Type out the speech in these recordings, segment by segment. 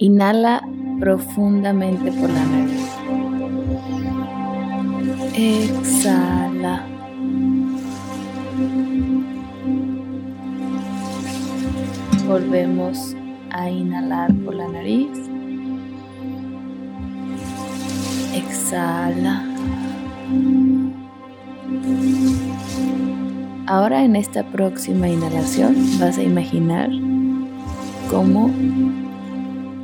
Inhala profundamente por la nariz. Exhala. Volvemos a inhalar por la nariz. Exhala. Ahora en esta próxima inhalación vas a imaginar cómo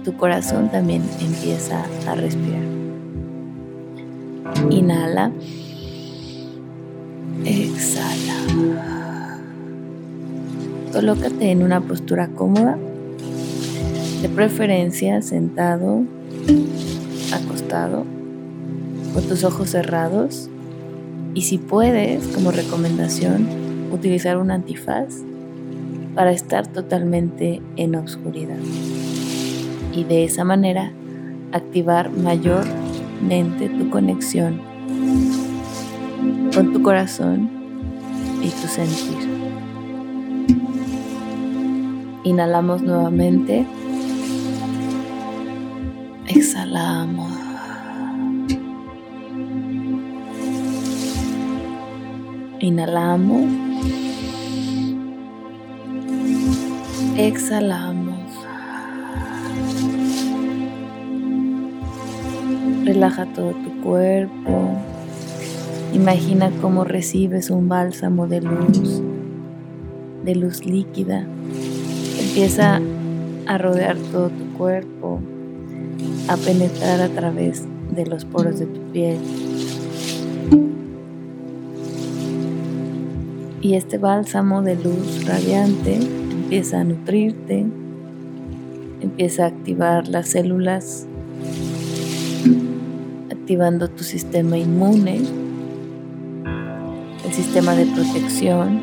tu corazón también empieza a respirar. Inhala. Exhala. Colócate en una postura cómoda, de preferencia sentado, acostado, con tus ojos cerrados y si puedes, como recomendación, utilizar un antifaz para estar totalmente en oscuridad y de esa manera activar mayormente tu conexión con tu corazón y tu sentir. Inhalamos nuevamente. Exhalamos. Inhalamos. Exhalamos. Relaja todo tu cuerpo. Imagina cómo recibes un bálsamo de luz, de luz líquida. Empieza a rodear todo tu cuerpo, a penetrar a través de los poros de tu piel. Y este bálsamo de luz radiante empieza a nutrirte, empieza a activar las células activando tu sistema inmune, el sistema de protección.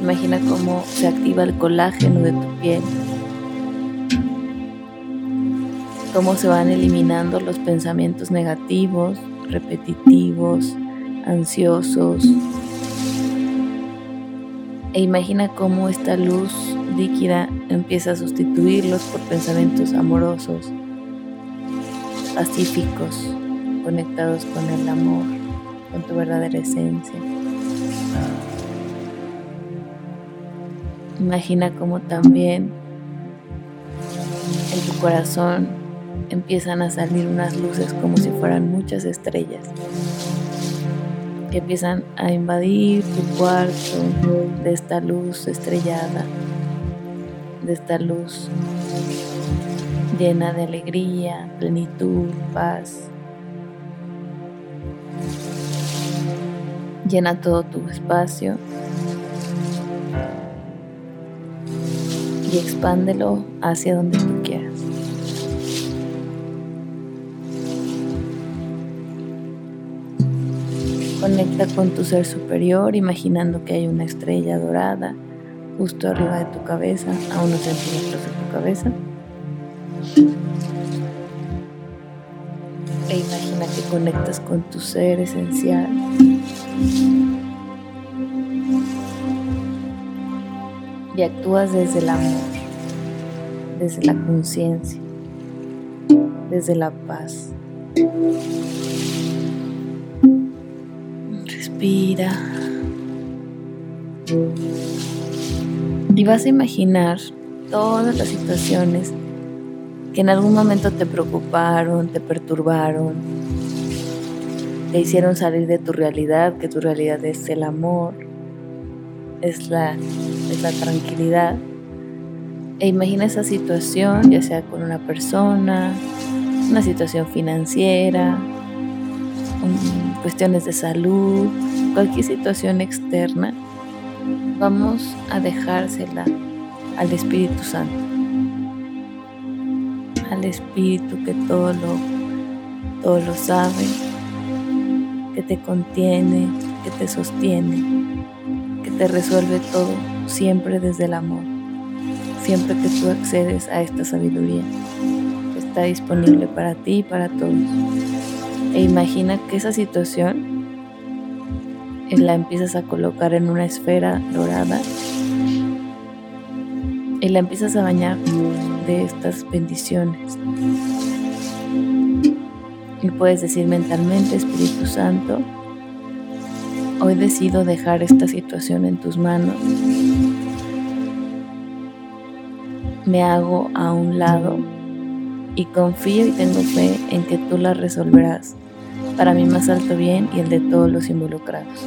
Imagina cómo se activa el colágeno de tu piel, cómo se van eliminando los pensamientos negativos, repetitivos, ansiosos. E imagina cómo esta luz líquida empieza a sustituirlos por pensamientos amorosos, pacíficos, conectados con el amor, con tu verdadera esencia. Imagina cómo también en tu corazón empiezan a salir unas luces como si fueran muchas estrellas que empiezan a invadir tu cuarto de esta luz estrellada, de esta luz llena de alegría, plenitud, paz. Llena todo tu espacio y expándelo hacia donde tú quieras. Conecta con tu ser superior imaginando que hay una estrella dorada justo arriba de tu cabeza, a unos centímetros de tu cabeza. E imagina que conectas con tu ser esencial. Y actúas desde el amor, desde la conciencia, desde la paz. Respira. Y vas a imaginar todas las situaciones que en algún momento te preocuparon, te perturbaron, te hicieron salir de tu realidad, que tu realidad es el amor, es la, es la tranquilidad. E imagina esa situación, ya sea con una persona, una situación financiera, cuestiones de salud, cualquier situación externa, vamos a dejársela al Espíritu Santo Espíritu que todo lo, todo lo sabe, que te contiene, que te sostiene, que te resuelve todo siempre desde el amor, siempre que tú accedes a esta sabiduría. Está disponible para ti y para todos. E imagina que esa situación la empiezas a colocar en una esfera dorada y la empiezas a bañar de estas bendiciones. Y puedes decir mentalmente, Espíritu Santo, hoy decido dejar esta situación en tus manos. Me hago a un lado y confío y tengo fe en que tú la resolverás para mi más alto bien y el de todos los involucrados.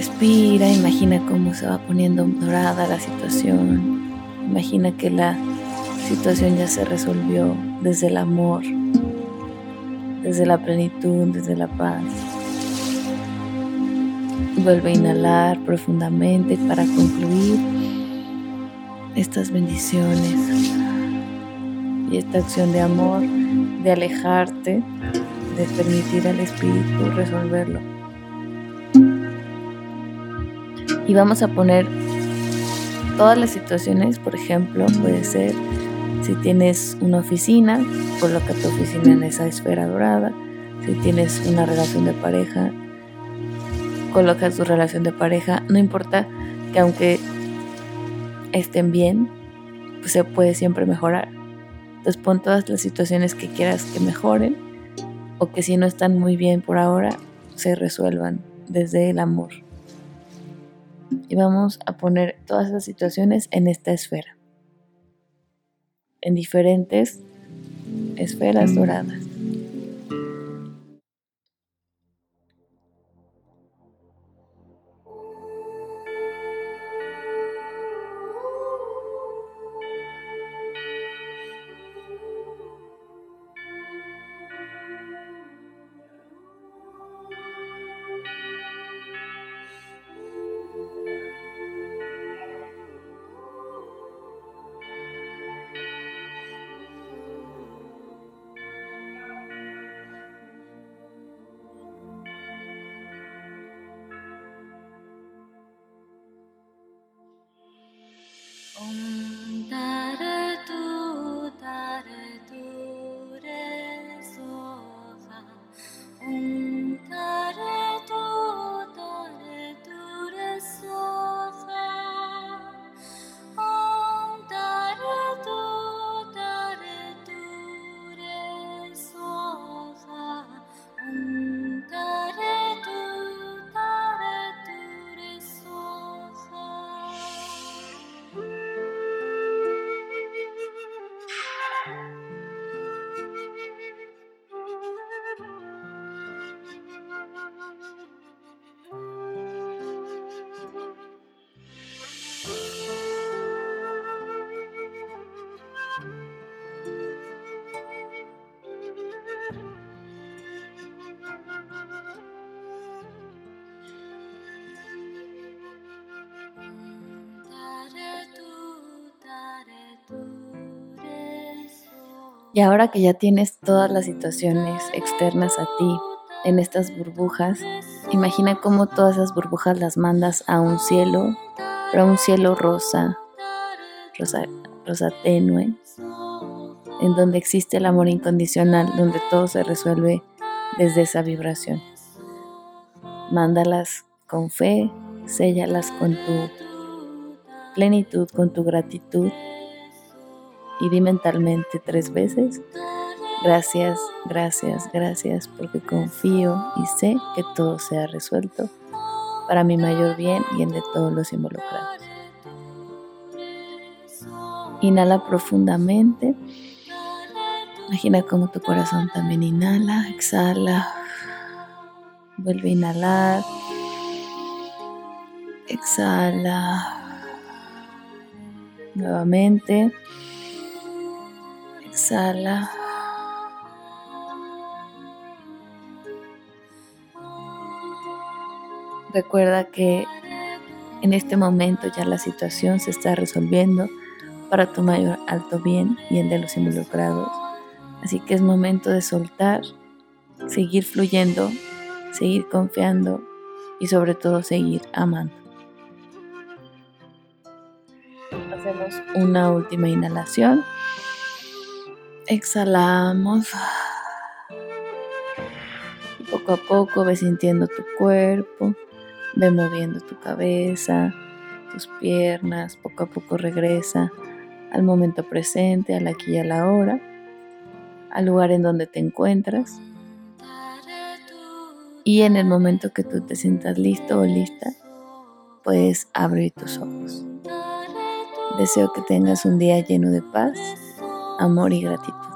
Respira, imagina cómo se va poniendo dorada la situación. Imagina que la situación ya se resolvió desde el amor, desde la plenitud, desde la paz. Vuelve a inhalar profundamente para concluir estas bendiciones y esta acción de amor, de alejarte, de permitir al Espíritu resolverlo. Y vamos a poner todas las situaciones, por ejemplo, puede ser si tienes una oficina, coloca tu oficina en esa esfera dorada. Si tienes una relación de pareja, coloca tu relación de pareja. No importa que aunque estén bien, pues se puede siempre mejorar. Entonces pon todas las situaciones que quieras que mejoren o que si no están muy bien por ahora, se resuelvan desde el amor. Y vamos a poner todas las situaciones en esta esfera, en diferentes esferas doradas. Y ahora que ya tienes todas las situaciones externas a ti en estas burbujas, imagina cómo todas esas burbujas las mandas a un cielo, pero a un cielo rosa, rosa, rosa tenue, en donde existe el amor incondicional, donde todo se resuelve desde esa vibración. Mándalas con fe, séllalas con tu plenitud, con tu gratitud y di mentalmente tres veces, gracias, gracias, gracias, porque confío y sé que todo se ha resuelto para mi mayor bien y el de todos los involucrados. Inhala profundamente. Imagina cómo tu corazón también inhala, exhala. Vuelve a inhalar. Exhala. Nuevamente. Exhala. Recuerda que en este momento ya la situación se está resolviendo para tu mayor alto bien y el de los involucrados. Así que es momento de soltar, seguir fluyendo, seguir confiando y sobre todo seguir amando. Hacemos una última inhalación. Exhalamos. Y poco a poco ve sintiendo tu cuerpo, ve moviendo tu cabeza, tus piernas, poco a poco regresa al momento presente, al aquí y a la hora, al lugar en donde te encuentras. Y en el momento que tú te sientas listo o lista, puedes abrir tus ojos. Deseo que tengas un día lleno de paz, amor y gratitud.